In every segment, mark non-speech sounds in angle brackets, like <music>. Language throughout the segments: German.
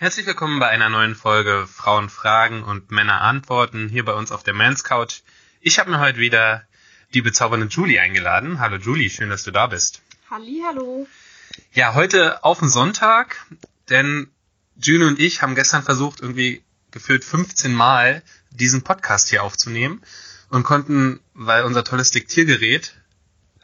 Herzlich willkommen bei einer neuen Folge Frauen fragen und Männer antworten hier bei uns auf der Mans Couch. Ich habe mir heute wieder die bezaubernde Julie eingeladen. Hallo Julie, schön, dass du da bist. Halli, hallo. Ja, heute auf den Sonntag, denn Julie und ich haben gestern versucht, irgendwie gefühlt 15 Mal diesen Podcast hier aufzunehmen und konnten, weil unser tolles Diktiergerät,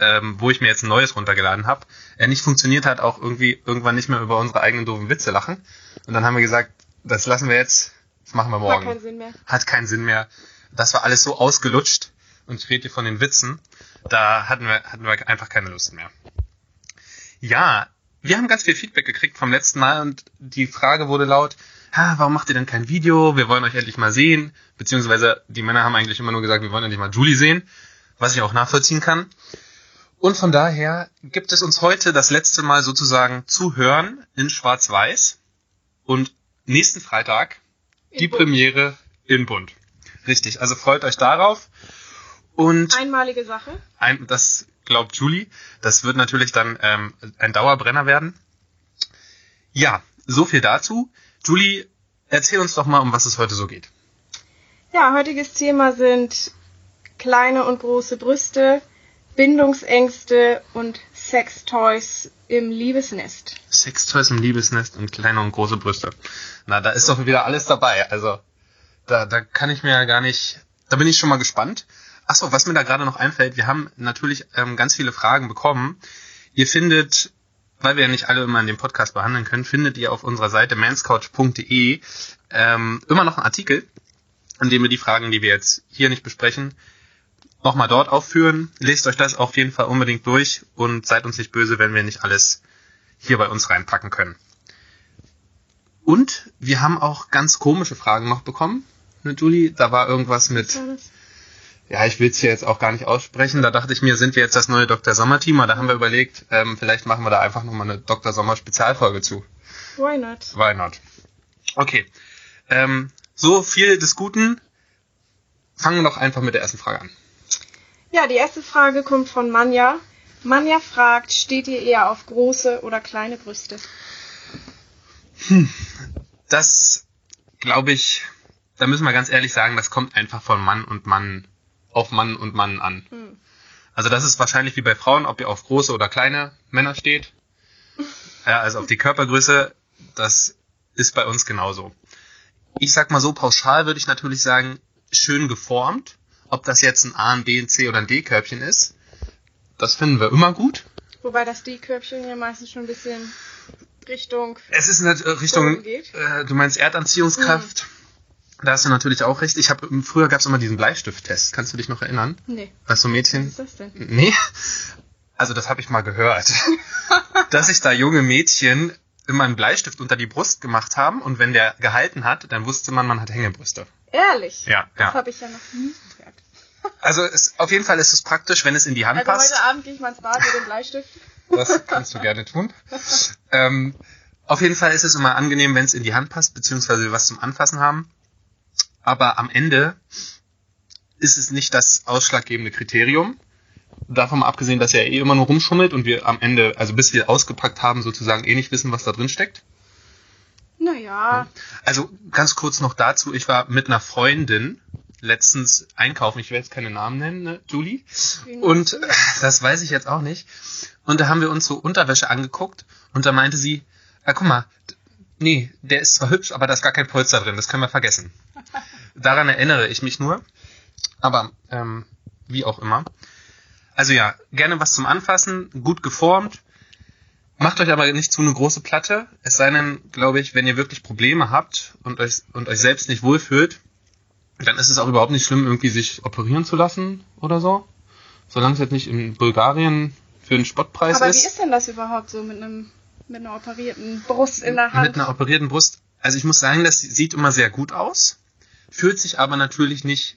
ähm, wo ich mir jetzt ein neues runtergeladen habe, er nicht funktioniert hat, auch irgendwie irgendwann nicht mehr über unsere eigenen doofen Witze lachen. Und dann haben wir gesagt, das lassen wir jetzt, das machen wir morgen. Hat keinen Sinn mehr. Hat keinen Sinn mehr. Das war alles so ausgelutscht und ich rede hier von den Witzen. Da hatten wir, hatten wir einfach keine Lust mehr. Ja, wir haben ganz viel Feedback gekriegt vom letzten Mal und die Frage wurde laut, ha, warum macht ihr denn kein Video? Wir wollen euch endlich mal sehen. Beziehungsweise die Männer haben eigentlich immer nur gesagt, wir wollen endlich mal Julie sehen, was ich auch nachvollziehen kann. Und von daher gibt es uns heute das letzte Mal sozusagen zu hören in Schwarz-Weiß und nächsten Freitag die Bunt. Premiere in Bund. Richtig, also freut euch darauf. Und Einmalige Sache. ein, das glaubt Julie. Das wird natürlich dann ähm, ein Dauerbrenner werden. Ja, so viel dazu. Julie, erzähl uns doch mal, um was es heute so geht. Ja, heutiges Thema sind kleine und große Brüste, Bindungsängste und Sextoys im Liebesnest. Sextoys im Liebesnest und kleine und große Brüste. Na, da ist doch wieder alles dabei. Also, da, da kann ich mir ja gar nicht. Da bin ich schon mal gespannt. Achso, was mir da gerade noch einfällt, wir haben natürlich ähm, ganz viele Fragen bekommen. Ihr findet, weil wir ja nicht alle immer in dem Podcast behandeln können, findet ihr auf unserer Seite manscouch.de ähm, immer noch einen Artikel, in dem wir die Fragen, die wir jetzt hier nicht besprechen, nochmal dort aufführen. Lest euch das auf jeden Fall unbedingt durch und seid uns nicht böse, wenn wir nicht alles hier bei uns reinpacken können. Und wir haben auch ganz komische Fragen noch bekommen. Ne, Julie, da war irgendwas mit, ja, ich will es hier jetzt auch gar nicht aussprechen. Da dachte ich mir, sind wir jetzt das neue Dr. Sommer-Team? Aber Da haben wir überlegt, ähm, vielleicht machen wir da einfach nochmal eine Dr. Sommer-Spezialfolge zu. Why not? Why not? Okay. Ähm, so viel des Guten. Fangen wir doch einfach mit der ersten Frage an. Ja, die erste Frage kommt von Manja. Manja fragt, steht ihr eher auf große oder kleine Brüste? Das glaube ich, da müssen wir ganz ehrlich sagen, das kommt einfach von Mann und Mann auf Mann und Mann an. Hm. Also das ist wahrscheinlich wie bei Frauen, ob ihr auf große oder kleine Männer steht. <laughs> Ja, also auf die Körpergröße, das ist bei uns genauso. Ich sag mal so, pauschal würde ich natürlich sagen, schön geformt. Ob das jetzt ein A, ein B, ein C oder ein D-Körbchen ist, das finden wir immer gut. Wobei das D-Körbchen ja meistens schon ein bisschen Richtung Es ist in der Richtung, äh, du meinst Erdanziehungskraft. Da hast du natürlich auch recht. Ich habe früher gab es immer diesen Bleistifttest. Kannst du dich noch erinnern? Nee, Bei so was Mädchen? ist das denn? Nee. Also das habe ich mal gehört. <laughs> dass sich da junge Mädchen immer einen Bleistift unter die Brust gemacht haben und wenn der gehalten hat, dann wusste man, man hat Hängebrüste. Ehrlich? Ja, Das ja. habe ich ja noch nie gehört. Also es, auf jeden Fall ist es praktisch, wenn es in die Hand Also passt. heute Abend gehe ich mal ins Bad mit dem Bleistift. Das kannst du gerne tun. ähm, auf jeden Fall ist es immer angenehm, wenn es in die Hand passt, beziehungsweise wir was zum Anfassen haben. Aber am Ende ist es nicht das ausschlaggebende Kriterium. Davon mal abgesehen, dass er eh immer nur rumschummelt und wir am Ende, also bis wir ausgepackt haben, sozusagen eh nicht wissen, was da drin steckt. Naja, Also ganz kurz noch dazu, ich war mit einer Freundin letztens einkaufen, ich will jetzt keine Namen nennen, ne, Julie. Und äh, das weiß ich jetzt auch nicht. Und da haben wir uns so Unterwäsche angeguckt und da meinte sie, ah, guck mal, nee, der ist zwar hübsch, aber da ist gar kein Polster drin, das können wir vergessen. <laughs> Daran erinnere ich mich nur. Aber ähm, wie auch immer. Also ja, gerne was zum Anfassen, gut geformt. Macht euch aber nicht zu eine große Platte. Es sei denn, glaube ich, wenn ihr wirklich Probleme habt und euch, und euch selbst nicht wohlfühlt, dann ist es auch überhaupt nicht schlimm, irgendwie sich operieren zu lassen oder so. Solange es jetzt nicht in Bulgarien für einen Spottpreis Aber ist. wie ist denn das überhaupt so mit einem mit einer operierten Brust in der Hand? Mit einer operierten Brust. Also ich muss sagen, das sieht immer sehr gut aus, fühlt sich aber natürlich nicht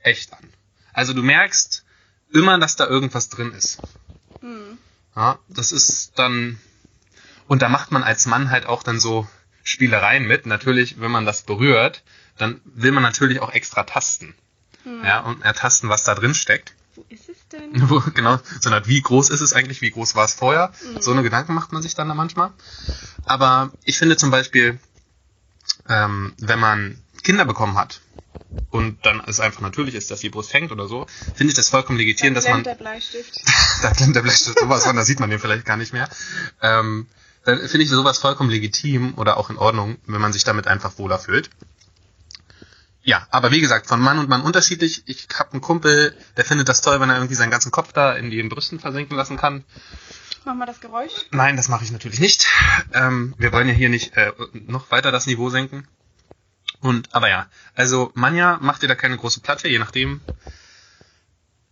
echt an. Also du merkst immer, dass da irgendwas drin ist. Hm. Ja, das ist dann und da macht man als Mann halt auch dann so Spielereien mit. Natürlich, wenn man das berührt, dann will man natürlich auch extra tasten. Hm. Ja, und ertasten, was da drin steckt. Wo ist es denn? <laughs> Wo, genau, sondern wie groß ist es eigentlich, wie groß war es vorher? Mhm. So eine Gedanken macht man sich dann da manchmal. Aber ich finde zum Beispiel, ähm, wenn man Kinder bekommen hat und dann es einfach natürlich ist, dass die Brust hängt oder so, finde ich das vollkommen legitim, dass man der Bleistift. <laughs> da klemmt der Bleistift sowas von, da sieht man den vielleicht gar nicht mehr. Ähm, dann finde ich sowas vollkommen legitim oder auch in Ordnung, wenn man sich damit einfach wohler fühlt. Ja, aber wie gesagt, von Mann und Mann unterschiedlich. Ich habe einen Kumpel, der findet das toll, wenn er irgendwie seinen ganzen Kopf da in den Brüsten versinken lassen kann. Mach mal das Geräusch. Nein, das mache ich natürlich nicht. Ähm, wir wollen ja hier nicht äh, noch weiter das Niveau senken. Und, aber ja, also Manja macht ihr da keine große Platte, je nachdem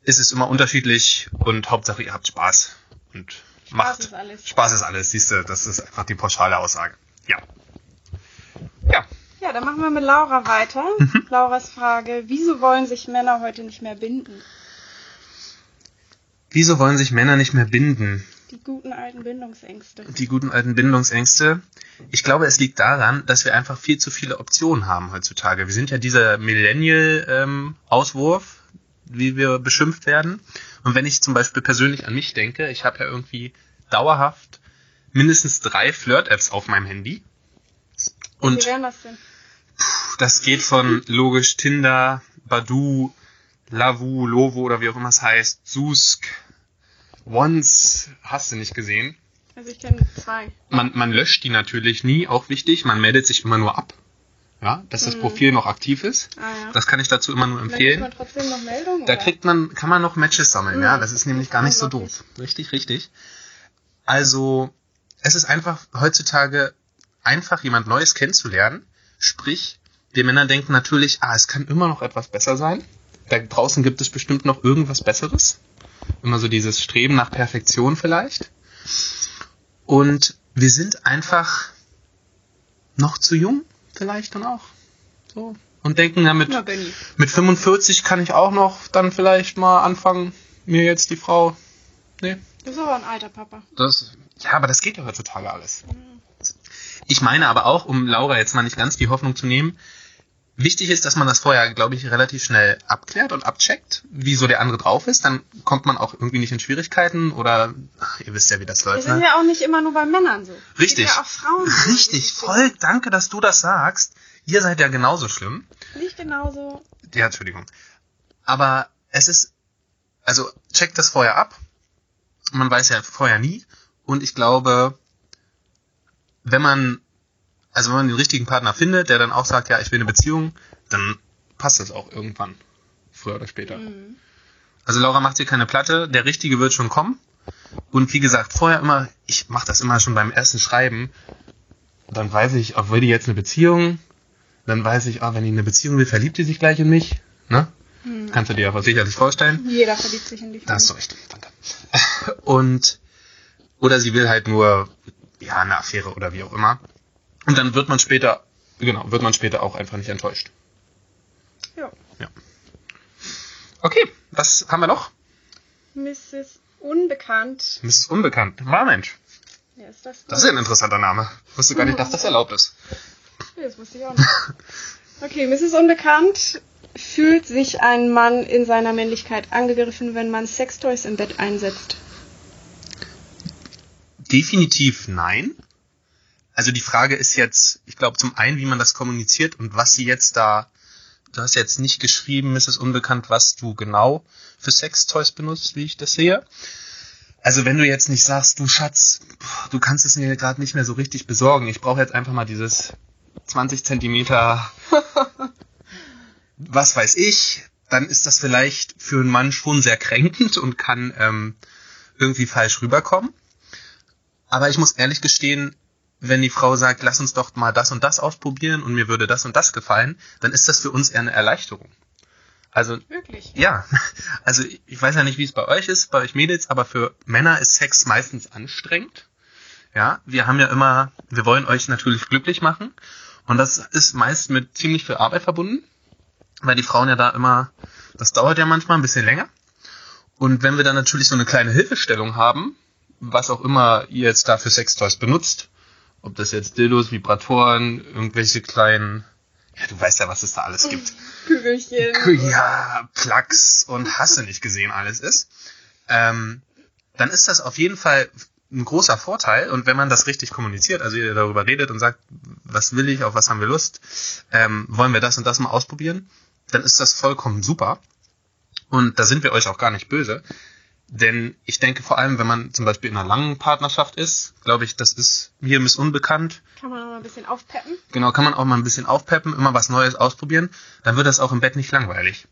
ist es immer unterschiedlich und Hauptsache ihr habt Spaß und Spaß macht. ist alles. Spaß ist alles, siehst du, das ist einfach die pauschale Aussage. Ja. Ja. Ja, dann machen wir mit Laura weiter. Mhm. Lauras Frage, wieso wollen sich Männer heute nicht mehr binden? Wieso wollen sich Männer nicht mehr binden? Die guten alten Bindungsängste. Die guten alten Bindungsängste. Ich glaube, es liegt daran, dass wir einfach viel zu viele Optionen haben heutzutage. Wir sind ja dieser Millennial-Auswurf, wie wir beschimpft werden. Und wenn ich zum Beispiel persönlich an mich denke, ich habe ja irgendwie dauerhaft mindestens drei Flirt-Apps auf meinem Handy. Und Wie wären das denn? das geht von logisch Tinder, Badu, Lavu, Lovo oder wie auch immer es heißt, Susk, Once, hast du nicht gesehen. Also ich kenne zwei. Man, man löscht die natürlich nie, auch wichtig. Man meldet sich immer nur ab. Ja, dass das Mhm. Profil noch aktiv ist. Ah ja. Das kann ich dazu immer nur Dann kriegt empfehlen. man trotzdem noch Meldungen? Da oder? kriegt man, kann man noch Matches sammeln, Mhm. ja. Das ist nämlich gar nicht so doof. Richtig, richtig. Also, es ist einfach heutzutage einfach jemand Neues kennenzulernen. Sprich, wir Männer denken natürlich, ah, es kann immer noch etwas besser sein. Da draußen gibt es bestimmt noch irgendwas Besseres. Immer so dieses Streben nach Perfektion vielleicht. Und wir sind einfach noch zu jung, vielleicht dann auch. So. Und denken damit, Na, Benny. mit 45 kann ich auch noch dann vielleicht mal anfangen, mir jetzt die Frau. Nee, Du bist aber ein alter Papa. das. Ja, aber das geht ja heutzutage alles. Ich meine aber auch, um Laura jetzt mal nicht ganz die Hoffnung zu nehmen, wichtig ist, dass man das vorher, glaube ich, relativ schnell abklärt und abcheckt, wie so der andere drauf ist. Dann kommt man auch irgendwie nicht in Schwierigkeiten oder ach, ihr wisst ja, wie das Das läuft. ist Ne? ja auch nicht immer nur bei Männern so. Richtig. Ja auch Frauen. so. Richtig, voll danke, dass du das sagst. Ihr seid ja genauso schlimm. Nicht genauso. Ja, Entschuldigung. Aber es ist, also checkt das vorher ab. Man weiß ja vorher nie. Und ich glaube, wenn man, also wenn man den richtigen Partner findet, der dann auch sagt, ja, ich will eine Beziehung, dann passt das auch irgendwann. Früher oder später. Mhm. Also Laura macht hier keine Platte, der Richtige wird schon kommen. Und wie gesagt, vorher immer, ich mache das immer schon beim ersten Schreiben, dann weiß ich, ob will die jetzt eine Beziehung, dann weiß ich, ah, wenn die eine Beziehung will, verliebt die sich gleich in mich. Ne? Mhm. Kannst du dir aber sicherlich vorstellen. Jeder verliebt sich in die Da hast du recht, danke. <laughs> Und, oder sie will halt nur, ja, eine Affäre oder wie auch immer. Und dann wird man später, genau, wird man später auch einfach nicht enttäuscht. Ja. Okay, was haben wir noch? Mrs. Unbekannt. Mrs. Unbekannt. War Mensch. Wer ist das? Das ist ja ein interessanter Name. Ich wusste gar nicht, dass das erlaubt ist. <laughs> Nee, das wusste ich auch nicht. Okay, Mrs. Unbekannt. Fühlt sich ein Mann in seiner Männlichkeit angegriffen, wenn man Sextoys im Bett einsetzt? Definitiv nein. Also die Frage ist jetzt, ich glaube zum einen, wie man das kommuniziert und was sie jetzt da, du hast jetzt nicht geschrieben, ist es unbekannt, was du genau für Sextoys benutzt, wie ich das sehe. Also wenn du jetzt nicht sagst, du Schatz, du kannst es mir gerade nicht mehr so richtig besorgen, ich brauche jetzt einfach mal dieses 20 Zentimeter, <laughs> was weiß ich, dann ist das vielleicht für einen Mann schon sehr kränkend und kann ähm, irgendwie falsch rüberkommen. Aber ich muss ehrlich gestehen, wenn die Frau sagt, lass uns doch mal das und das ausprobieren und mir würde das und das gefallen, dann ist das für uns eher eine Erleichterung. Also Wirklich? ja, <laughs> also ich weiß ja nicht, wie es bei euch ist, bei euch Mädels, aber für Männer ist Sex meistens anstrengend. Ja, wir haben ja immer, wir wollen euch natürlich glücklich machen und das ist meist mit ziemlich viel Arbeit verbunden, weil die Frauen ja da immer, das dauert ja manchmal ein bisschen länger. Und wenn wir dann natürlich so eine kleine Hilfestellung haben, was auch immer ihr jetzt da für Sextoys benutzt, ob das jetzt Dildos, Vibratoren, irgendwelche kleinen, ja, du weißt ja, was es da alles gibt. <laughs> Kügelchen. Ja, Plugs und hasse nicht gesehen alles ist, ähm, dann ist das auf jeden Fall ein großer Vorteil. Und wenn man das richtig kommuniziert, also ihr darüber redet und sagt, was will ich, auf was haben wir Lust, ähm, wollen wir das und das mal ausprobieren, dann ist das vollkommen super. Und da sind wir euch auch gar nicht böse. Denn ich denke vor allem, wenn man zum Beispiel in einer langen Partnerschaft ist, glaube ich, das ist mir miss unbekannt. Kann man auch mal ein bisschen aufpeppen. Genau, kann man auch mal ein bisschen aufpeppen, immer was Neues ausprobieren. Dann wird das auch im Bett nicht langweilig.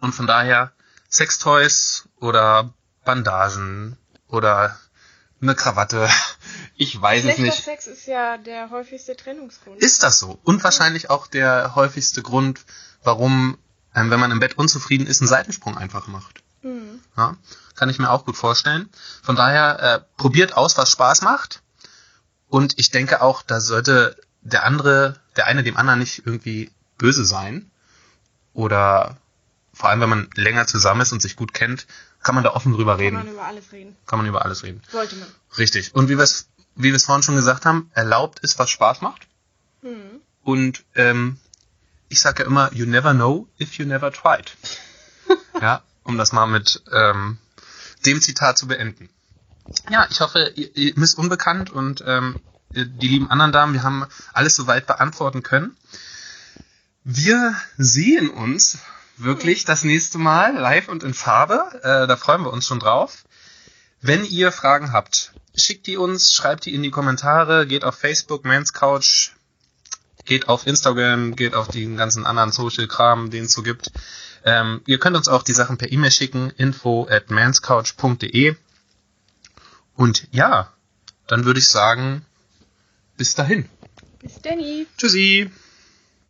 Und von daher Sextoys oder Bandagen oder eine Krawatte. <laughs> Ich weiß es Schlechter nicht. Sex ist ja der häufigste Trennungsgrund. Ist das so? Und wahrscheinlich auch der häufigste Grund, warum, ähm, wenn man im Bett unzufrieden ist, einen Seitensprung einfach macht. Mhm. Ja, kann ich mir auch gut vorstellen. Von daher äh, probiert aus, was Spaß macht. Und ich denke auch, da sollte der andere, der eine dem anderen nicht irgendwie böse sein. Oder vor allem, wenn man länger zusammen ist und sich gut kennt, kann man da offen drüber Kann reden. man über alles reden. Kann man über alles reden. Sollte man. Richtig. Und wie wir es wie wir es vorhin schon gesagt haben, erlaubt ist, was Spaß macht. Mhm. Und ähm, ich sage ja immer, you never know if you never tried. <laughs> ja, um das mal mit ähm, dem Zitat zu beenden. Ja, ich hoffe, ihr, ihr Miss Unbekannt und ähm, die lieben anderen Damen, wir haben alles soweit beantworten können. Wir sehen uns wirklich das nächste Mal live und in Farbe. Äh, da freuen wir uns schon drauf. Wenn ihr Fragen habt, schickt die uns, schreibt die in die Kommentare, geht auf Facebook, Mans Couch, geht auf Instagram, geht auf den ganzen anderen Social-Kram, den es so gibt. Ähm, ihr könnt uns auch die Sachen per E-Mail schicken, info at manscouch.de. Und ja, dann würde ich sagen, bis dahin. Bis Danny. Tschüssi.